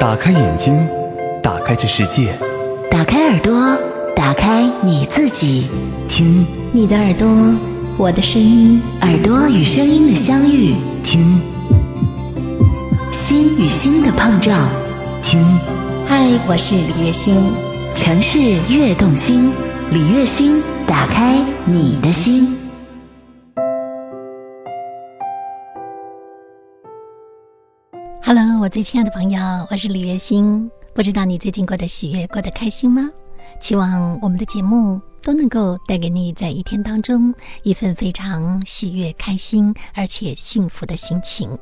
打开眼睛，打开这世界，打开耳朵，打开你自己，听。你的耳朵，我的声音，耳朵与声音的相遇，听。心与心的碰撞。听，嗨，我是李月星，城市悦动心，李月星，打开你的心。Hello，我最亲爱的朋友，我是李月星。不知道你最近过得喜悦，过得开心吗？期望我们的节目都能够带给你在一天当中一份非常喜悦、开心而且幸福的心情。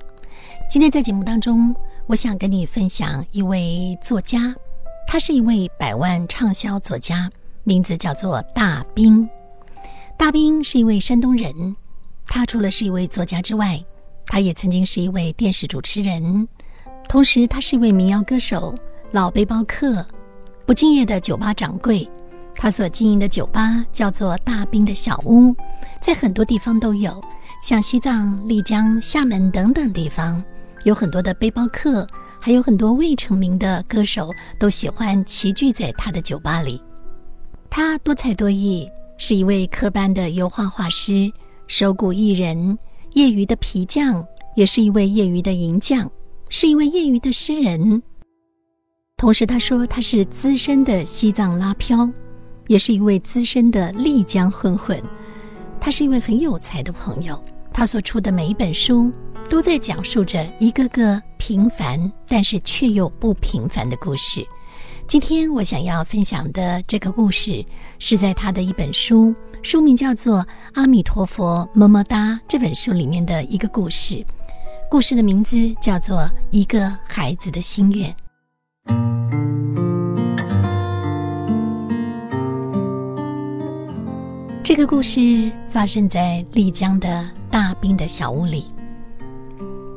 今天在节目当中，我想跟你分享一位作家，他是一位百万畅销作家，名字叫做大兵。大兵是一位山东人，他除了是一位作家之外，他也曾经是一位电视主持人，同时他是一位民谣歌手、老背包客、不敬业的酒吧掌柜。他所经营的酒吧叫做大兵的小屋，在很多地方都有，像西藏、丽江、厦门等等地方，有很多的背包客，还有很多未成名的歌手都喜欢齐聚在他的酒吧里。他多才多艺，是一位科班的油画画师、手鼓艺人。业余的皮匠，也是一位业余的银匠，是一位业余的诗人。同时，他说他是资深的西藏拉飘，也是一位资深的丽江混混。他是一位很有才的朋友。他所出的每一本书，都在讲述着一个个平凡但是却又不平凡的故事。今天我想要分享的这个故事，是在他的一本书，书名叫做《阿弥陀佛么么哒》这本书里面的一个故事。故事的名字叫做《一个孩子的心愿》。这个故事发生在丽江的大冰的小屋里。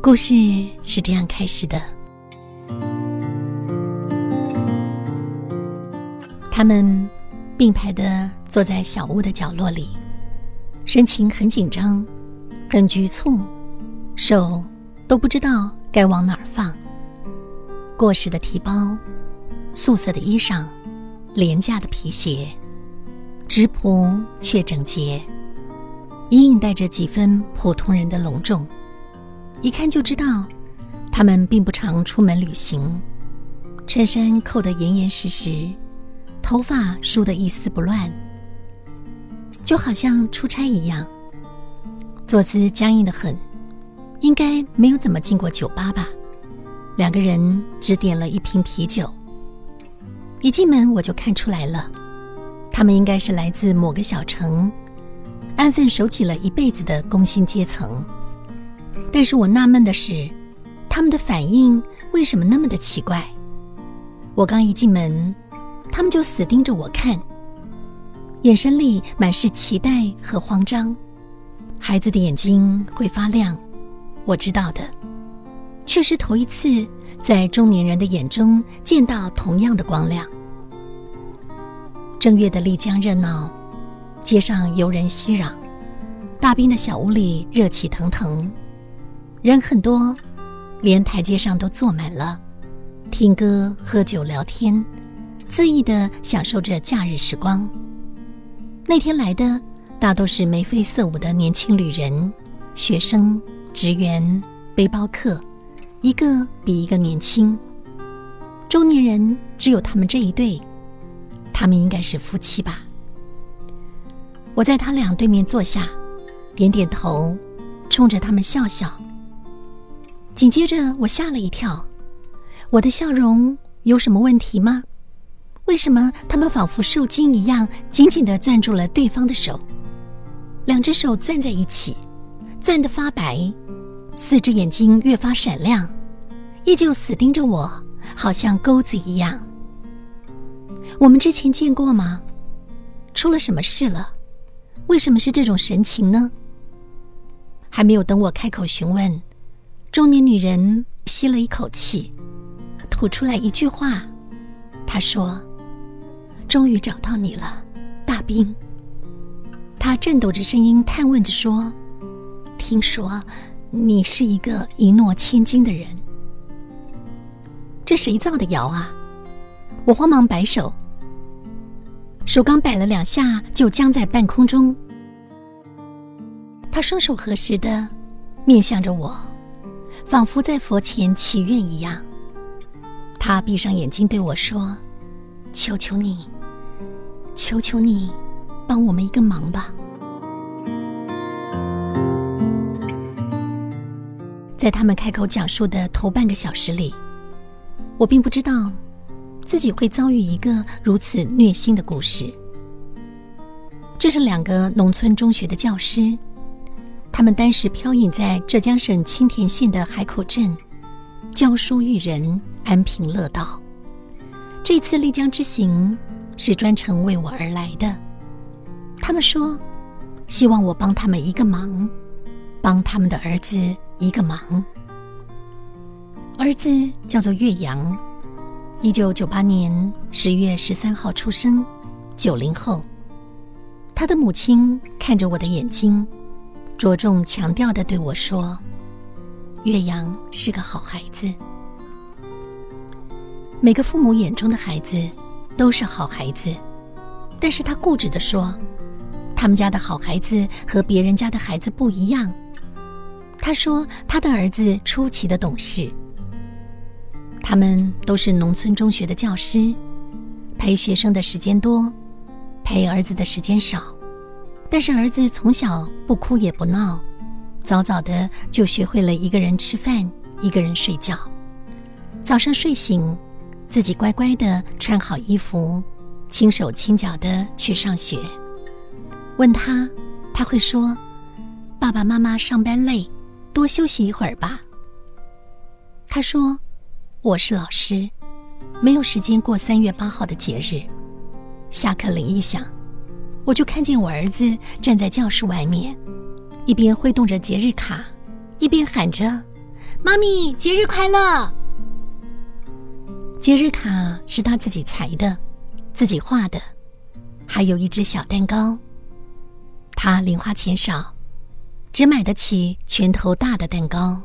故事是这样开始的。他们并排的坐在小屋的角落里，神情很紧张，很局促，手都不知道该往哪儿放。过时的提包，素色的衣裳，廉价的皮鞋，质朴却整洁，隐隐带着几分普通人的隆重。一看就知道，他们并不常出门旅行，衬衫扣得严严实实。头发梳得一丝不乱，就好像出差一样。坐姿僵硬的很，应该没有怎么进过酒吧吧？两个人只点了一瓶啤酒。一进门我就看出来了，他们应该是来自某个小城，安分守己了一辈子的工薪阶层。但是我纳闷的是，他们的反应为什么那么的奇怪？我刚一进门。他们就死盯着我看，眼神里满是期待和慌张。孩子的眼睛会发亮，我知道的，却是头一次在中年人的眼中见到同样的光亮。正月的丽江热闹，街上游人熙攘，大兵的小屋里热气腾腾，人很多，连台阶上都坐满了，听歌、喝酒、聊天。恣意地享受着假日时光。那天来的大都是眉飞色舞的年轻旅人、学生、职员、背包客，一个比一个年轻。中年人只有他们这一对，他们应该是夫妻吧。我在他俩对面坐下，点点头，冲着他们笑笑。紧接着我吓了一跳，我的笑容有什么问题吗？为什么他们仿佛受惊一样，紧紧地攥住了对方的手？两只手攥在一起，攥得发白，四只眼睛越发闪亮，依旧死盯着我，好像钩子一样。我们之前见过吗？出了什么事了？为什么是这种神情呢？还没有等我开口询问，中年女人吸了一口气，吐出来一句话，她说。终于找到你了，大兵。他颤抖着声音探问着说：“听说你是一个一诺千金的人。”这谁造的谣啊？我慌忙摆手，手刚摆了两下，就僵在半空中。他双手合十的面向着我，仿佛在佛前祈愿一样。他闭上眼睛对我说：“求求你，求求你，帮我们一个忙吧。”在他们开口讲述的头半个小时里，我并不知道自己会遭遇一个如此虐心的故事。这是两个农村中学的教师，他们当时飘隐在浙江省青田县的海口镇，教书育人。安贫乐道，这次丽江之行是专程为我而来的。他们说，希望我帮他们一个忙，帮他们的儿子一个忙。儿子叫做岳阳，一九九八年十月十三号出生，九零后。他的母亲看着我的眼睛，着重强调的对我说：“岳阳是个好孩子。”每个父母眼中的孩子都是好孩子，但是他固执的说，他们家的好孩子和别人家的孩子不一样。他说他的儿子出奇的懂事。他们都是农村中学的教师，陪学生的时间多，陪儿子的时间少。但是儿子从小不哭也不闹，早早的就学会了一个人吃饭，一个人睡觉。早上睡醒。自己乖乖的穿好衣服，轻手轻脚的去上学。问他，他会说：“爸爸妈妈上班累，多休息一会儿吧。”他说：“我是老师，没有时间过三月八号的节日。”下课铃一响，我就看见我儿子站在教室外面，一边挥动着节日卡，一边喊着：“妈咪，节日快乐！”节日卡是他自己裁的，自己画的，还有一只小蛋糕。他零花钱少，只买得起拳头大的蛋糕。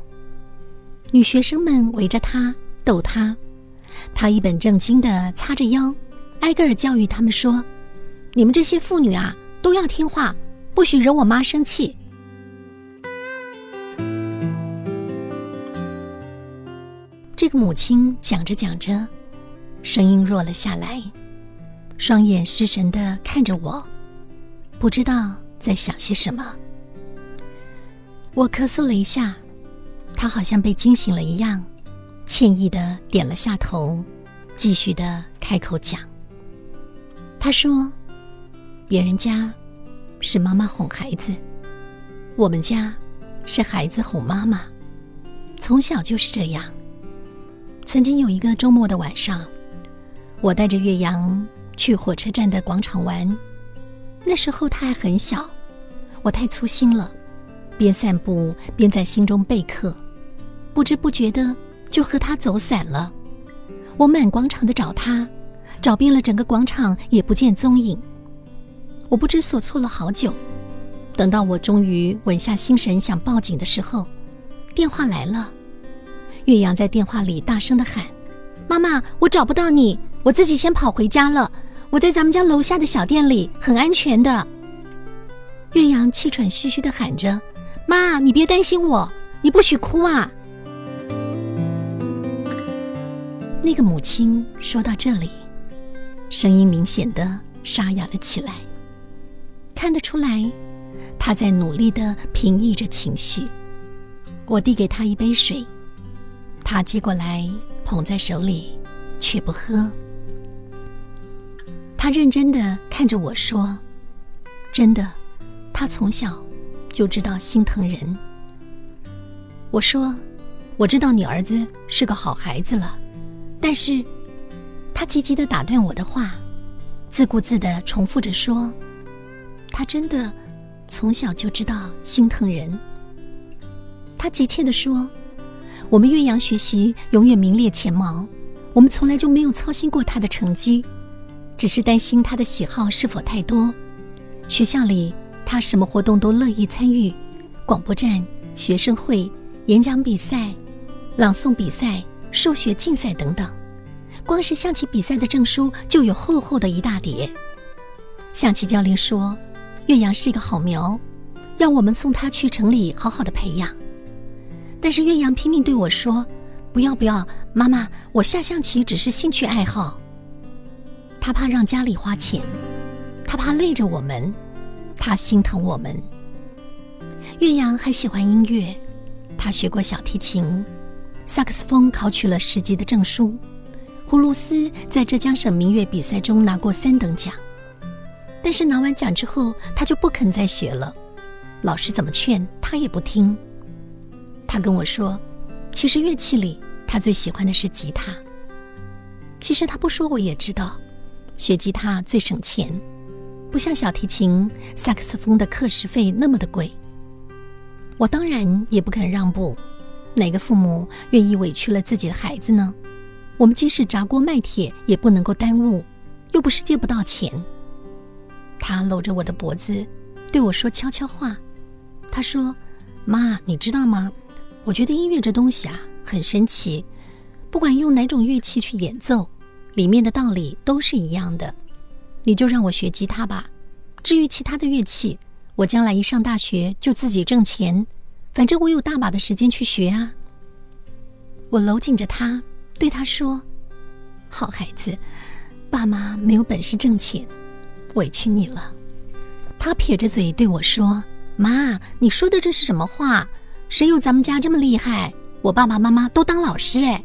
女学生们围着他逗他，他一本正经的擦着腰，挨个儿教育他们说：“你们这些妇女啊，都要听话，不许惹我妈生气。”这个母亲讲着讲着，声音弱了下来，双眼失神的看着我，不知道在想些什么。我咳嗽了一下，他好像被惊醒了一样，歉意的点了下头，继续的开口讲。他说：“别人家是妈妈哄孩子，我们家是孩子哄妈妈，从小就是这样。”曾经有一个周末的晚上，我带着岳阳去火车站的广场玩。那时候他还很小，我太粗心了，边散步边在心中备课，不知不觉的就和他走散了。我满广场的找他，找遍了整个广场也不见踪影。我不知所措了好久，等到我终于稳下心神想报警的时候，电话来了。岳阳在电话里大声的喊：“妈妈，我找不到你，我自己先跑回家了。我在咱们家楼下的小店里，很安全的。”岳阳气喘吁吁的喊着：“妈，你别担心我，你不许哭啊！”那个母亲说到这里，声音明显的沙哑了起来，看得出来，她在努力的平抑着情绪。我递给她一杯水。她接过来，捧在手里，却不喝。他认真的看着我说：“真的，他从小就知道心疼人。”我说：“我知道你儿子是个好孩子了，但是……”他急急的打断我的话，自顾自的重复着说：“他真的从小就知道心疼人。”他急切的说。我们岳阳学习永远名列前茅，我们从来就没有操心过他的成绩，只是担心他的喜好是否太多。学校里他什么活动都乐意参与，广播站、学生会、演讲比赛、朗诵比赛、数学竞赛等等。光是象棋比赛的证书就有厚厚的一大叠。象棋教练说，岳阳是一个好苗，要我们送他去城里好好的培养。但是岳阳拼命对我说：“不要不要，妈妈，我下象棋只是兴趣爱好。”他怕让家里花钱，他怕累着我们，他心疼我们。岳阳还喜欢音乐，他学过小提琴、萨克斯风，考取了十级的证书。葫芦丝在浙江省民乐比赛中拿过三等奖，但是拿完奖之后，他就不肯再学了。老师怎么劝他也不听。他跟我说，其实乐器里他最喜欢的是吉他。其实他不说我也知道，学吉他最省钱，不像小提琴、萨克斯风的课时费那么的贵。我当然也不肯让步，哪个父母愿意委屈了自己的孩子呢？我们即使砸锅卖铁，也不能够耽误，又不是借不到钱。他搂着我的脖子，对我说悄悄话。他说：“妈，你知道吗？我觉得音乐这东西啊，很神奇。不管用哪种乐器去演奏，里面的道理都是一样的。你就让我学吉他吧。至于其他的乐器，我将来一上大学就自己挣钱，反正我有大把的时间去学啊。”我搂紧着他。对他说：“好孩子，爸妈没有本事挣钱，委屈你了。”他撇着嘴对我说：“妈，你说的这是什么话？谁有咱们家这么厉害？我爸爸妈妈都当老师哎。”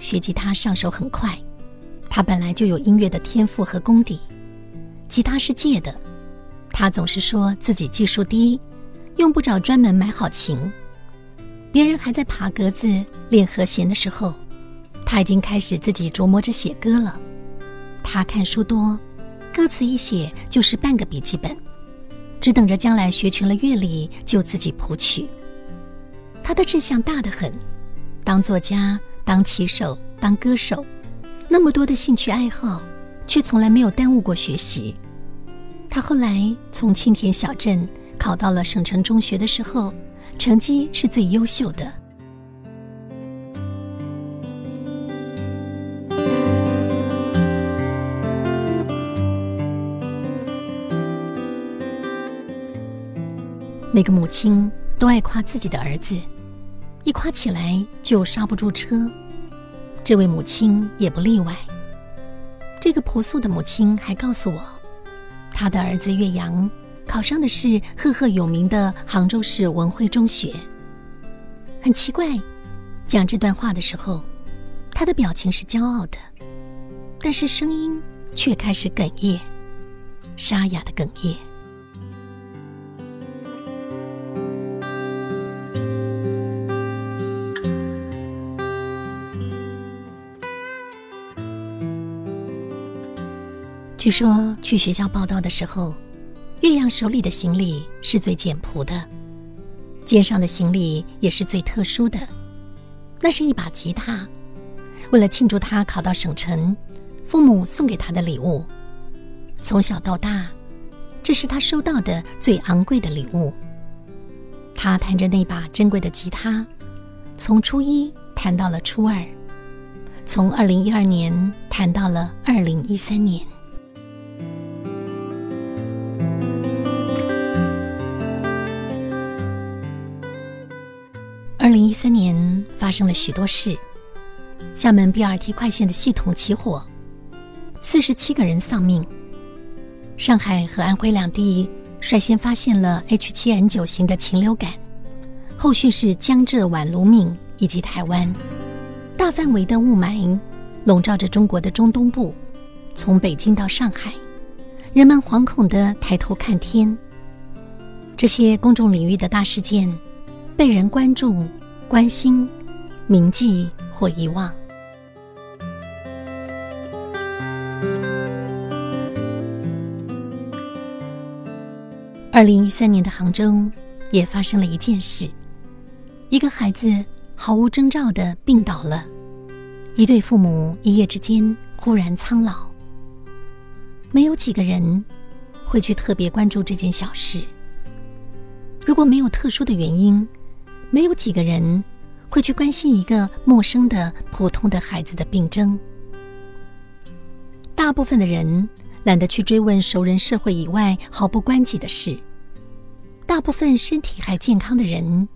学吉他上手很快，他本来就有音乐的天赋和功底，吉他是借的，他总是说自己技术低。用不着专门买好琴，别人还在爬格子练和弦的时候，他已经开始自己琢磨着写歌了。他看书多，歌词一写就是半个笔记本，只等着将来学全了乐理就自己谱曲。他的志向大得很，当作家、当棋手、当歌手，那么多的兴趣爱好，却从来没有耽误过学习。他后来从青田小镇。考到了省城中学的时候，成绩是最优秀的。每个母亲都爱夸自己的儿子，一夸起来就刹不住车。这位母亲也不例外。这个朴素的母亲还告诉我，她的儿子岳阳。考上的是赫赫有名的杭州市文汇中学。很奇怪，讲这段话的时候，他的表情是骄傲的，但是声音却开始哽咽，沙哑的哽咽。说去学校报道的时候。岳阳手里的行李是最简朴的，肩上的行李也是最特殊的，那是一把吉他。为了庆祝他考到省城，父母送给他的礼物。从小到大，这是他收到的最昂贵的礼物。他弹着那把珍贵的吉他，从初一弹到了初二，从二零一二年弹到了二零一三年。二零一三年发生了许多事，厦门 BRT 快线的系统起火，四十七个人丧命。上海和安徽两地率先发现了 H7N9 型的禽流感，后续是江浙皖鲁闽以及台湾，大范围的雾霾笼罩着中国的中东部，从北京到上海，人们惶恐地抬头看天。这些公众领域的大事件。被人关注、关心、铭记或遗忘。二零一三年的杭州也发生了一件事：一个孩子毫无征兆的病倒了，一对父母一夜之间忽然苍老。没有几个人会去特别关注这件小事。如果没有特殊的原因，没有几个人会去关心一个陌生的普通的孩子的病症。大部分的人懒得去追问熟人社会以外毫不关己的事。大部分身体还健康的人，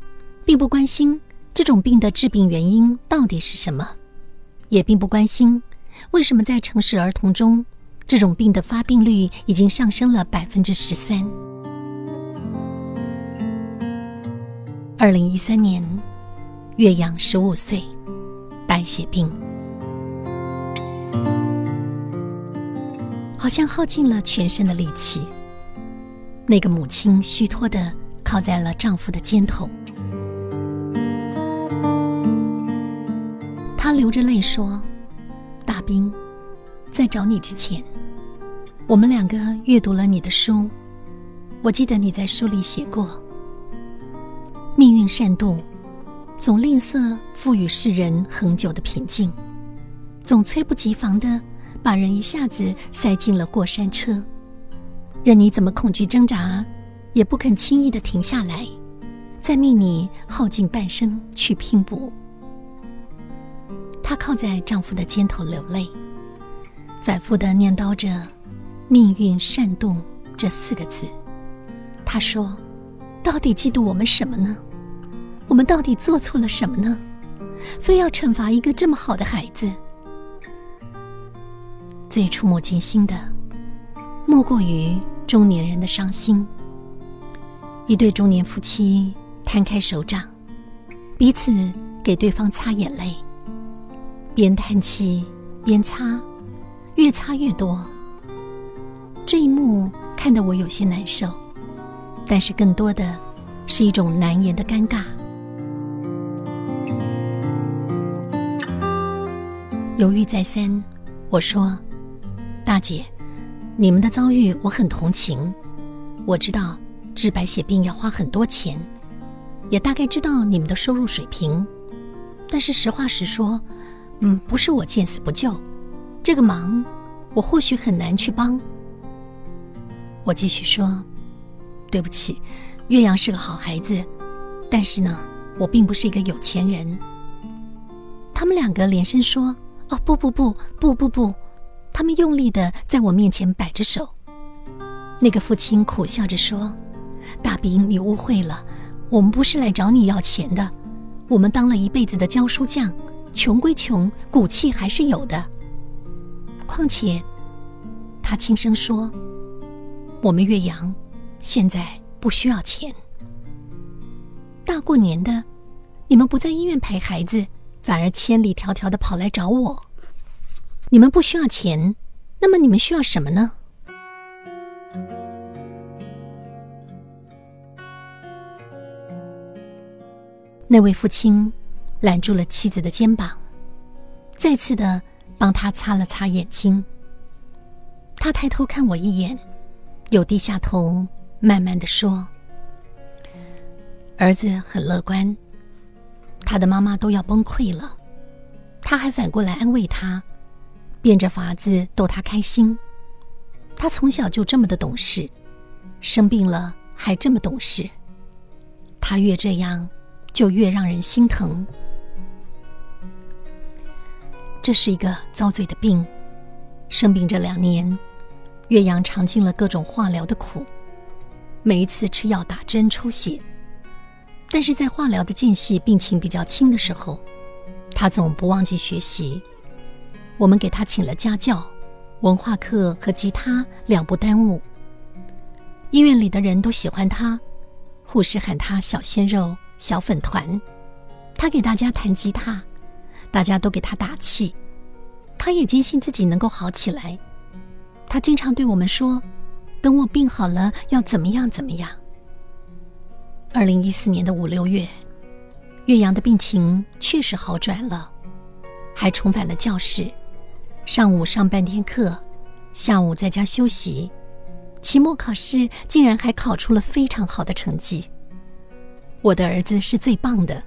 并不关心这种病的致病原因到底是什么，也并不关心为什么在城市儿童中，这种病的发病率已经上升了百分之十三。二零一三年，岳阳十五岁，白血病，好像耗尽了全身的力气。那个母亲虚脱的靠在了丈夫的肩头，她流着泪说：“大兵，在找你之前，我们两个阅读了你的书。我记得你在书里写过，命运善妒，总吝啬赋予世人恒久的平静，总猝不及防的把人一下子塞进了过山车。”任你怎么恐惧挣扎，也不肯轻易的停下来，再命你耗尽半生去拼搏。她靠在丈夫的肩头流泪，反复的念叨着“命运善动”这四个字。她说：“到底嫉妒我们什么呢？我们到底做错了什么呢？非要惩罚一个这么好的孩子？”最触目惊心的，莫过于。中年人的伤心。一对中年夫妻摊开手掌，彼此给对方擦眼泪，边叹气边擦，越擦越多。这一幕看得我有些难受，但是更多的是一种难言的尴尬。犹豫再三，我说：“大姐。”你们的遭遇我很同情，我知道治白血病要花很多钱，也大概知道你们的收入水平，但是实话实说，嗯，不是我见死不救，这个忙我或许很难去帮。我继续说，对不起，岳阳是个好孩子，但是呢，我并不是一个有钱人。他们两个连声说：“哦，不不不不不不。”他们用力的在我面前摆着手。那个父亲苦笑着说：“大兵，你误会了，我们不是来找你要钱的。我们当了一辈子的教书匠，穷归穷，骨气还是有的。况且，他轻声说：我们岳阳现在不需要钱。大过年的，你们不在医院陪孩子，反而千里迢迢的跑来找我。”你们不需要钱，那么你们需要什么呢？那位父亲揽住了妻子的肩膀，再次的帮他擦了擦眼睛。他抬头看我一眼，又低下头，慢慢的说：“儿子很乐观，他的妈妈都要崩溃了，他还反过来安慰他。”变着法子逗他开心，他从小就这么的懂事，生病了还这么懂事。他越这样，就越让人心疼。这是一个遭罪的病，生病这两年，岳阳尝尽了各种化疗的苦，每一次吃药、打针、抽血，但是在化疗的间隙，病情比较轻的时候，他总不忘记学习。我们给他请了家教，文化课和吉他两不耽误。医院里的人都喜欢他，护士喊他“小鲜肉”“小粉团”。他给大家弹吉他，大家都给他打气。他也坚信自己能够好起来。他经常对我们说：“等我病好了，要怎么样怎么样。”二零一四年的五六月，岳阳的病情确实好转了，还重返了教室。上午上半天课，下午在家休息，期末考试竟然还考出了非常好的成绩。我的儿子是最棒的，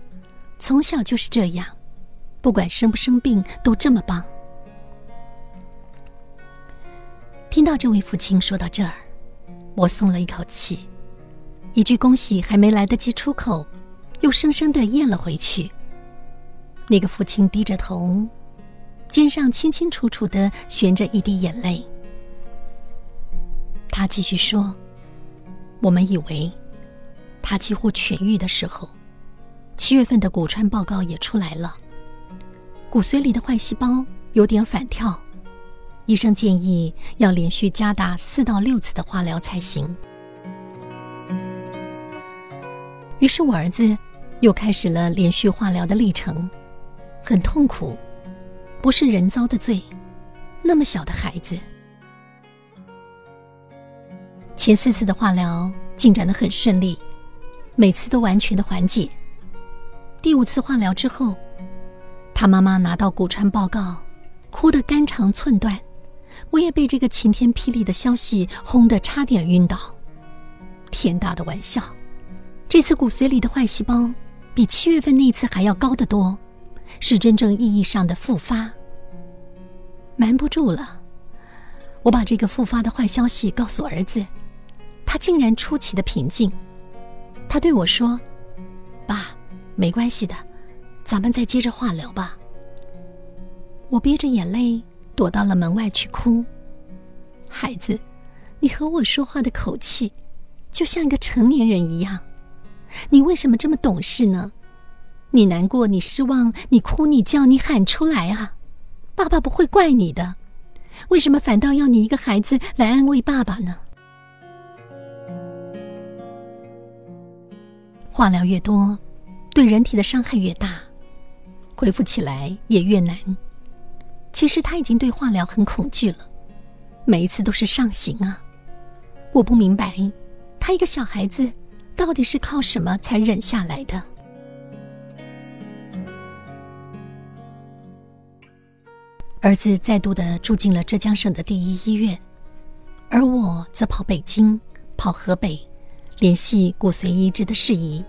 从小就是这样，不管生不生病都这么棒。听到这位父亲说到这儿，我松了一口气，一句恭喜还没来得及出口，又生生的咽了回去。那个父亲低着头，肩上清清楚楚的悬着一滴眼泪。他继续说：“我们以为他几乎痊愈的时候，七月份的骨穿报告也出来了，骨髓里的坏细胞有点反跳，医生建议要连续加大四到六次的化疗才行。”于是我儿子又开始了连续化疗的历程。很痛苦，不是人遭的罪。那么小的孩子，前四次的化疗进展的很顺利，每次都完全的缓解。第五次化疗之后，他妈妈拿到骨穿报告，哭得肝肠寸断。我也被这个晴天霹雳的消息轰得差点晕倒。天大的玩笑！这次骨髓里的坏细胞比七月份那次还要高得多。是真正意义上的复发。瞒不住了，我把这个复发的坏消息告诉儿子，他竟然出奇的平静。他对我说：“爸，没关系的，咱们再接着化疗吧。”我憋着眼泪躲到了门外去哭。孩子，你和我说话的口气，就像一个成年人一样，你为什么这么懂事呢？你难过，你失望，你哭，你叫，你喊出来啊！爸爸不会怪你的。为什么反倒要你一个孩子来安慰爸爸呢？化疗越多，对人体的伤害越大，恢复起来也越难。其实他已经对化疗很恐惧了，每一次都是上刑啊！我不明白，他一个小孩子，到底是靠什么才忍下来的？儿子再度的住进了浙江省的第一医院，而我则跑北京、跑河北，联系骨髓移植的事宜。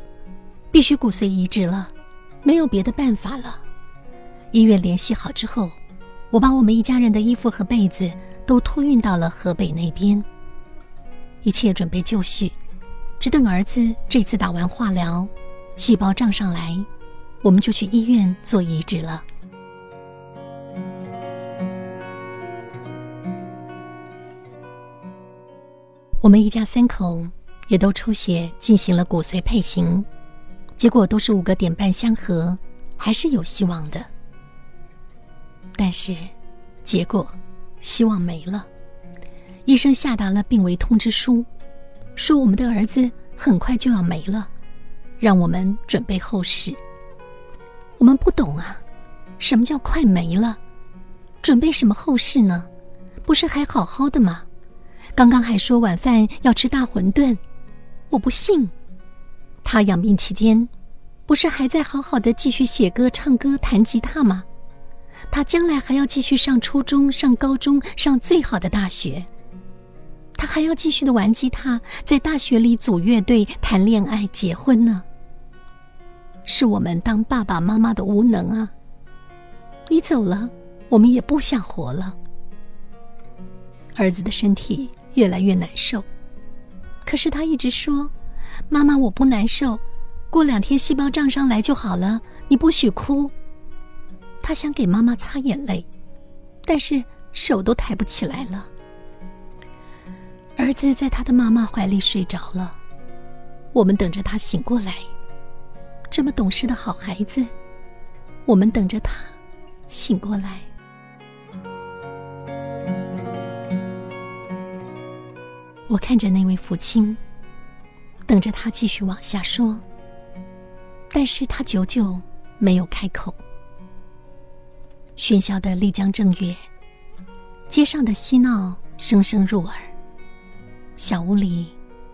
必须骨髓移植了，没有别的办法了。医院联系好之后，我把我们一家人的衣服和被子都托运到了河北那边，一切准备就绪，只等儿子这次打完化疗，细胞涨上来，我们就去医院做移植了。我们一家三口也都抽血进行了骨髓配型，结果都是五个点半相合，还是有希望的。但是，结果希望没了。医生下达了病危通知书，说我们的儿子很快就要没了，让我们准备后事。我们不懂啊，什么叫快没了？准备什么后事呢？不是还好好的吗？刚刚还说晚饭要吃大馄饨，我不信。他养病期间，不是还在好好的继续写歌、唱歌、弹吉他吗？他将来还要继续上初中、上高中、上最好的大学。他还要继续的玩吉他，在大学里组乐队、谈恋爱、结婚呢。是我们当爸爸妈妈的无能啊！你走了，我们也不想活了。儿子的身体。越来越难受，可是他一直说：“妈妈，我不难受，过两天细胞涨上来就好了，你不许哭。”他想给妈妈擦眼泪，但是手都抬不起来了。儿子在他的妈妈怀里睡着了，我们等着他醒过来。这么懂事的好孩子，我们等着他醒过来。我看着那位父亲，等着他继续往下说，但是他久久没有开口。喧嚣的丽江正月，街上的嬉闹声声入耳，小屋里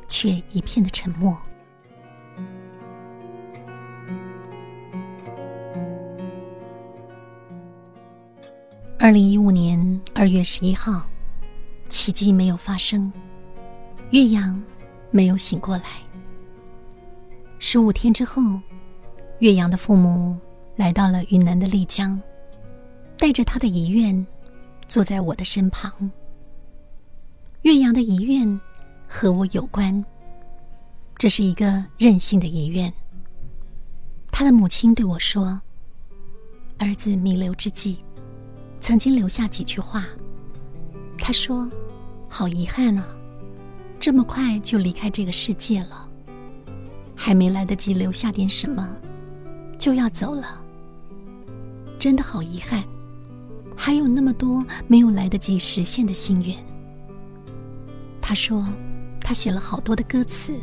却一片的沉默。二零一五年二月十一号，奇迹没有发生。岳阳没有醒过来。十五天之后，岳阳的父母来到了云南的丽江，带着他的遗愿，坐在我的身旁。岳阳的遗愿和我有关，这是一个任性的遗愿。他的母亲对我说：“儿子弥留之际，曾经留下几句话。他说：‘好遗憾啊，这么快就离开这个世界了，还没来得及留下点什么，就要走了。真的好遗憾，还有那么多没有来得及实现的心愿。’他说，他写了好多的歌词。”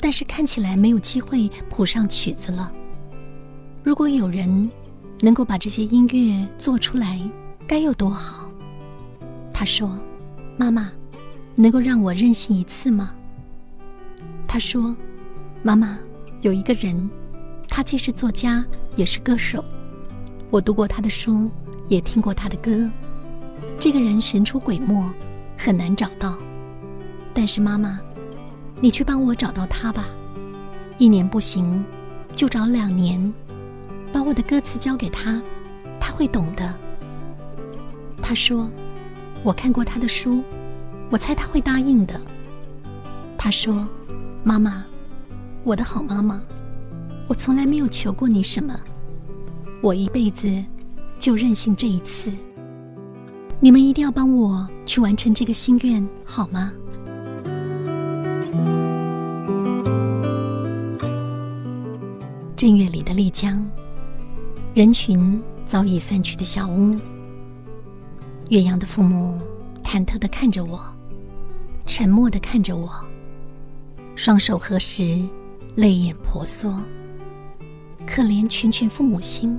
但是看起来没有机会谱上曲子了。如果有人能够把这些音乐做出来，该有多好！他说：“妈妈，能够让我任性一次吗？”他说：“妈妈，有一个人，他既是作家也是歌手，我读过他的书，也听过他的歌。这个人神出鬼没，很难找到。但是妈妈。”你去帮我找到他吧，一年不行，就找两年，把我的歌词交给他，他会懂的。他说：“我看过他的书，我猜他会答应的。”他说：“妈妈，我的好妈妈，我从来没有求过你什么，我一辈子就任性这一次。你们一定要帮我去完成这个心愿，好吗？”正月里的丽江，人群早已散去的小屋。岳阳的父母忐忑的看着我，沉默的看着我，双手合十，泪眼婆娑。可怜全全父母心，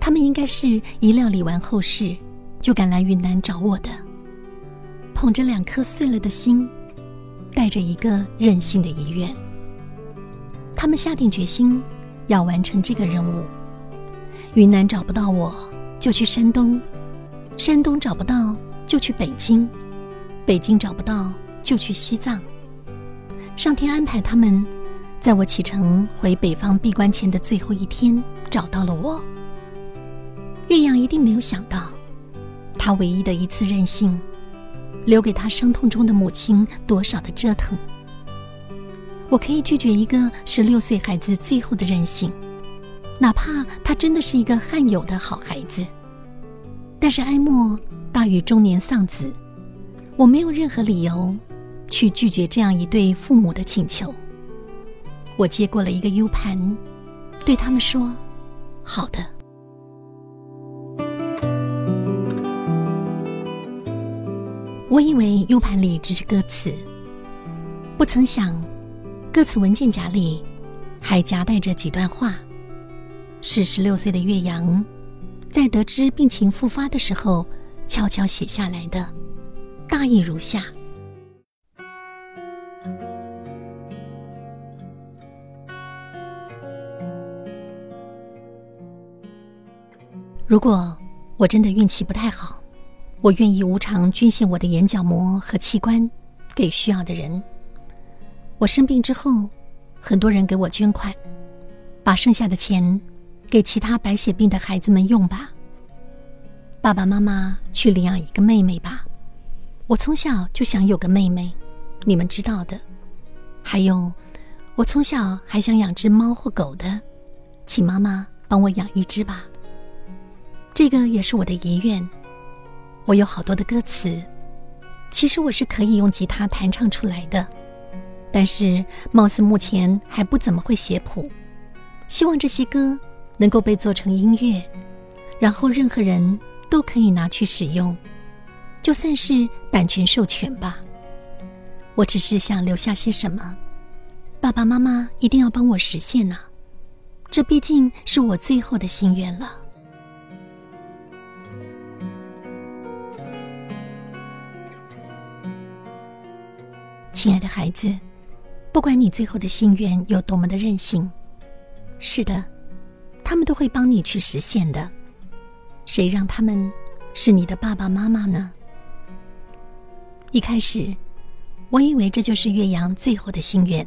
他们应该是一料理完后事，就赶来云南找我的，捧着两颗碎了的心，带着一个任性的遗愿。他们下定决心要完成这个任务。云南找不到我，就去山东；山东找不到，就去北京；北京找不到，就去西藏。上天安排他们，在我启程回北方闭关前的最后一天找到了我。岳阳一定没有想到，他唯一的一次任性，留给他伤痛中的母亲多少的折腾。我可以拒绝一个十六岁孩子最后的任性，哪怕他真的是一个罕有的好孩子。但是哀莫大于中年丧子，我没有任何理由去拒绝这样一对父母的请求。我接过了一个 U 盘，对他们说：“好的。”我以为 U 盘里只是歌词，不曾想。歌词文件夹里还夹带着几段话，是十六岁的岳阳在得知病情复发的时候悄悄写下来的，大意如下：如果我真的运气不太好，我愿意无偿捐献我的眼角膜和器官给需要的人。我生病之后，很多人给我捐款，把剩下的钱给其他白血病的孩子们用吧。爸爸妈妈去领养一个妹妹吧，我从小就想有个妹妹，你们知道的。还有，我从小还想养只猫或狗的，请妈妈帮我养一只吧。这个也是我的遗愿。我有好多的歌词，其实我是可以用吉他弹唱出来的。但是，貌似目前还不怎么会写谱。希望这些歌能够被做成音乐，然后任何人都可以拿去使用，就算是版权授权吧。我只是想留下些什么，爸爸妈妈一定要帮我实现呢。这毕竟是我最后的心愿了，亲爱的孩子。不管你最后的心愿有多么的任性，是的，他们都会帮你去实现的。谁让他们是你的爸爸妈妈呢？一开始，我以为这就是岳阳最后的心愿，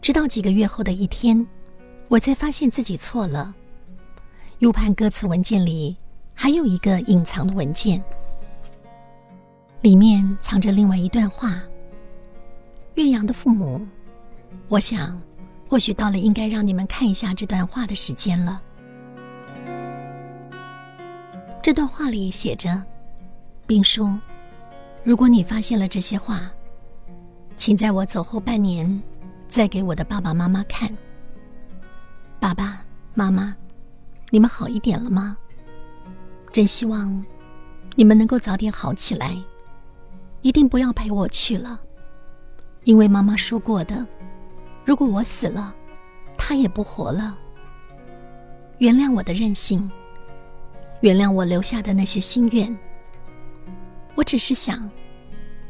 直到几个月后的一天，我才发现自己错了。U 盘歌词文件里还有一个隐藏的文件，里面藏着另外一段话。岳阳的父母我想，或许到了应该让你们看一下这段话的时间了。这段话里写着，并说：“如果你发现了这些话，请在我走后半年，再给我的爸爸妈妈看。爸爸妈妈，你们好一点了吗？真希望你们能够早点好起来。一定不要陪我去了，因为妈妈说过的，如果我死了，她也不活了。原谅我的任性。”原谅我留下的那些心愿。我只是想，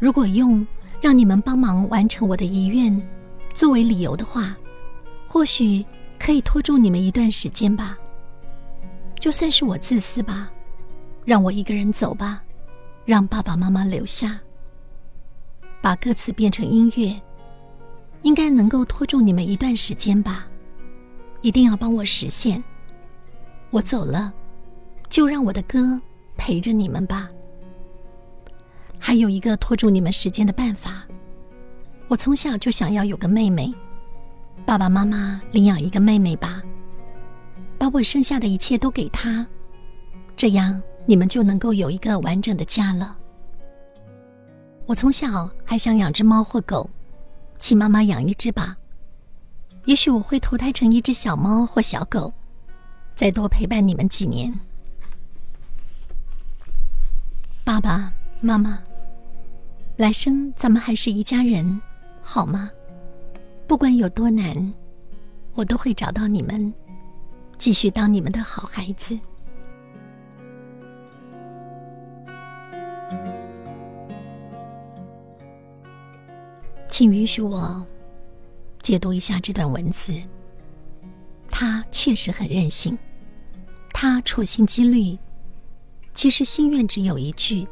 如果用让你们帮忙完成我的遗愿作为理由的话，或许可以拖住你们一段时间吧。就算是我自私吧，让我一个人走吧，让爸爸妈妈留下。把歌词变成音乐，应该能够拖住你们一段时间吧。一定要帮我实现。我走了。就让我的歌陪着你们吧。还有一个拖住你们时间的办法，我从小就想要有个妹妹，爸爸妈妈领养一个妹妹吧，把我剩下的一切都给她，这样你们就能够有一个完整的家了。我从小还想养只猫或狗，请妈妈养一只吧。也许我会投胎成一只小猫或小狗，再多陪伴你们几年。爸爸妈妈，来生咱们还是一家人，好吗？不管有多难，我都会找到你们，继续当你们的好孩子。请允许我解读一下这段文字。他确实很任性，他处心积虑。其实心愿只有一句，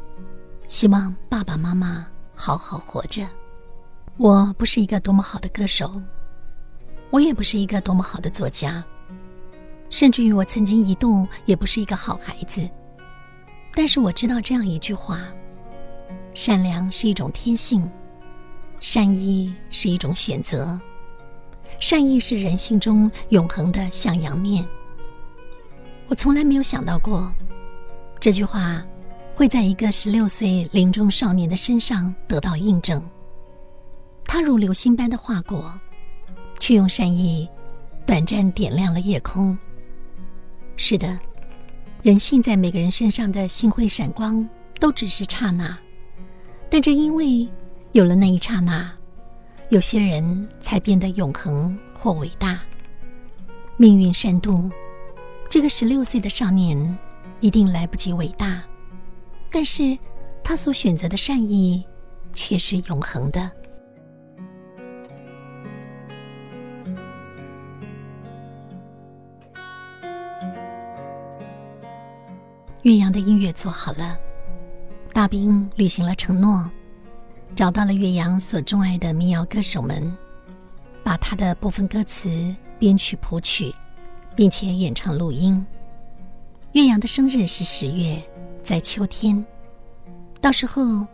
希望爸爸妈妈好好活着。我不是一个多么好的歌手，我也不是一个多么好的作家，甚至于我曾经一度也不是一个好孩子。但是我知道这样一句话：善良是一种天性，善意是一种选择，善意是人性中永恒的向阳面。我从来没有想到过。这句话会在一个十六岁临终少年的身上得到印证。他如流星般的划过，却用善意短暂点亮了夜空。是的，人性在每个人身上的星辉闪光都只是刹那，但正因为有了那一刹那，有些人才变得永恒或伟大。命运善妒，这个十六岁的少年。一定来不及伟大，但是他所选择的善意却是永恒的。岳阳的音乐做好了，大兵履行了承诺，找到了岳阳所钟爱的民谣歌手们，把他的部分歌词编曲谱曲，并且演唱录音。岳阳的生日是十月，在秋天，到时候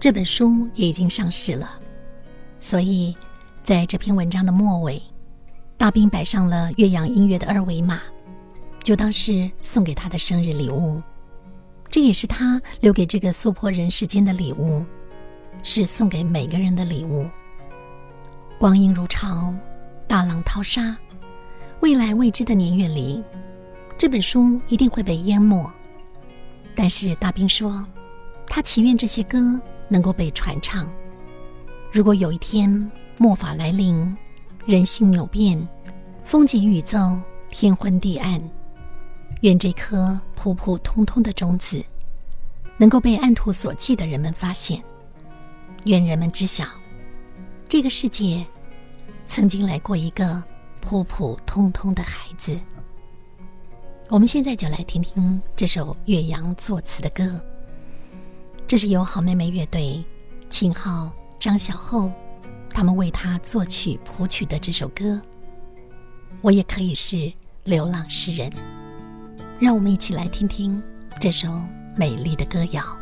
这本书也已经上市了，所以在这篇文章的末尾，大兵摆上了岳阳音乐的二维码，就当是送给他的生日礼物，这也是他留给这个娑婆人世间的礼物，是送给每个人的礼物。光阴如潮，大浪淘沙，未来未知的年月里。这本书一定会被淹没，但是大兵说，他祈愿这些歌能够被传唱。如果有一天末法来临，人性扭变，风景宇宙天昏地暗，愿这颗普普通通的种子能够被按图索骥的人们发现，愿人们知晓，这个世界曾经来过一个普普通通的孩子。我们现在就来听听这首岳阳作词的歌。这是由好妹妹乐队、秦昊、张小厚他们为他作曲谱曲的这首歌。我也可以是流浪诗人。让我们一起来听听这首美丽的歌谣。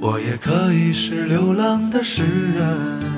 我也可以是流浪的诗人。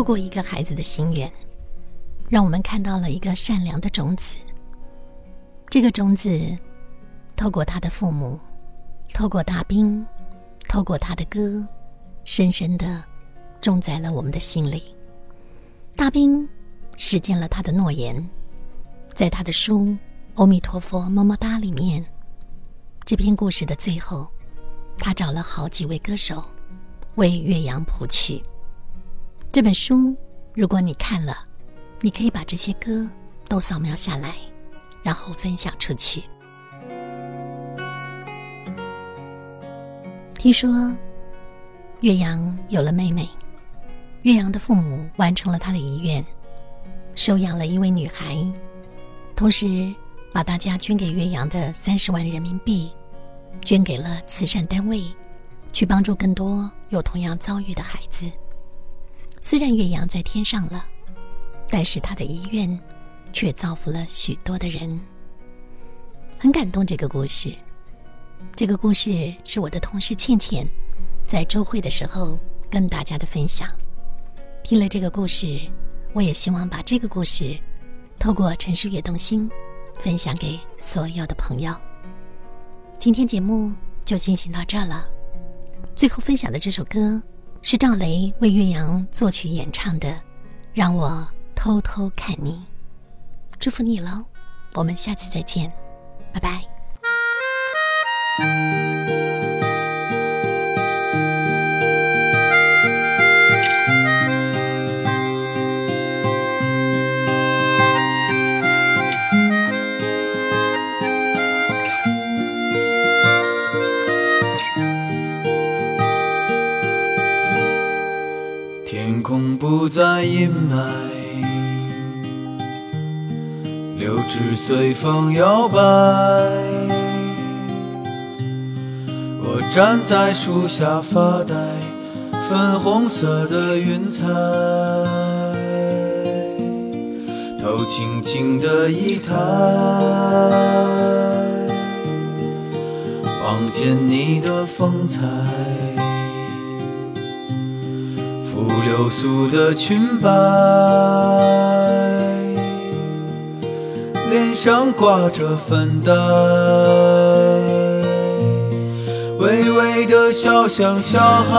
透过一个孩子的心愿，让我们看到了一个善良的种子。这个种子，透过他的父母，透过大兵，透过他的歌，深深的种在了我们的心里。大兵实践了他的诺言，在他的书《阿弥陀佛么么哒》里面，这篇故事的最后，他找了好几位歌手为岳阳谱曲。这本书，如果你看了，你可以把这些歌都扫描下来，然后分享出去。听说岳阳有了妹妹，岳阳的父母完成了他的遗愿，收养了一位女孩，同时把大家捐给岳阳的三十万人民币捐给了慈善单位，去帮助更多有同样遭遇的孩子。虽然岳阳在天上了，但是他的遗愿却造福了许多的人。很感动这个故事，这个故事是我的同事倩倩在周会的时候跟大家的分享。听了这个故事，我也希望把这个故事透过城市悦动心分享给所有的朋友。今天节目就进行到这儿了。最后分享的这首歌是赵雷为岳阳作曲演唱的《让我偷偷看你》，祝福你喽！我们下次再见，拜拜。柳枝随风摇摆。我站在树下发呆，粉红色的云彩，头轻轻的一抬，望见你的风采。拂流苏的裙摆，上挂着粉黛，微微的笑像小孩，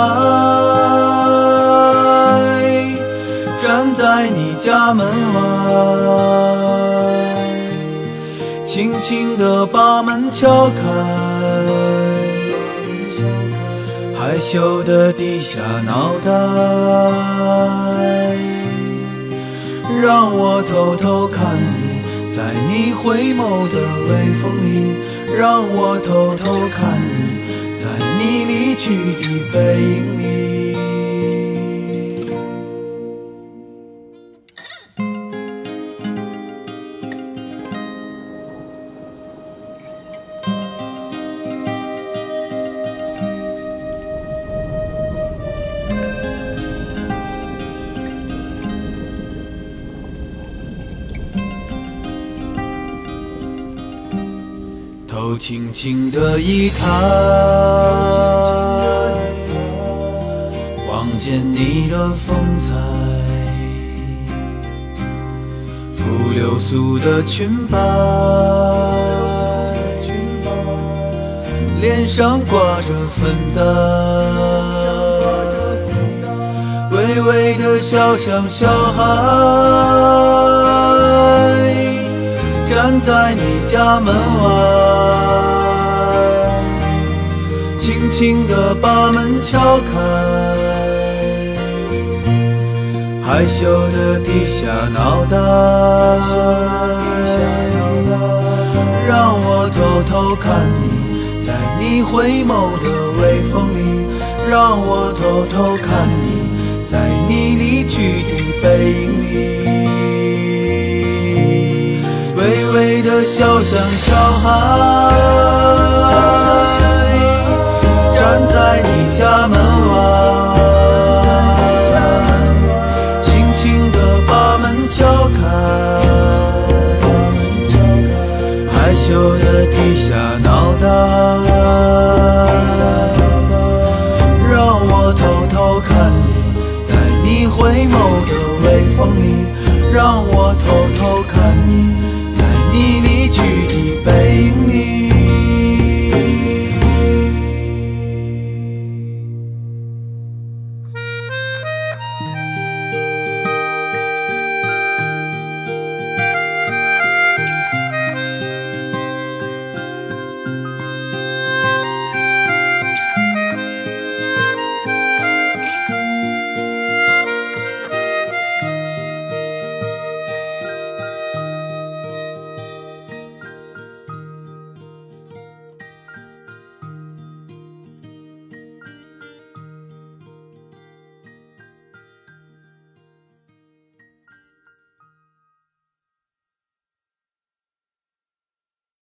站在你家门外，轻轻地把门敲开。害羞的低下脑袋，让我偷偷看，在你回眸的微风里，让我偷偷看你，在你离去的背影里。轻轻的一抬，望见你的风采，拂流苏的裙摆，脸上挂着粉黛，微微的笑像小孩。站在你家门外，轻轻地把门敲开，害羞地低下脑袋，让我偷偷看你，在你回眸的微风里，让我偷偷看你，在你离去的背影里。微微的笑像小孩，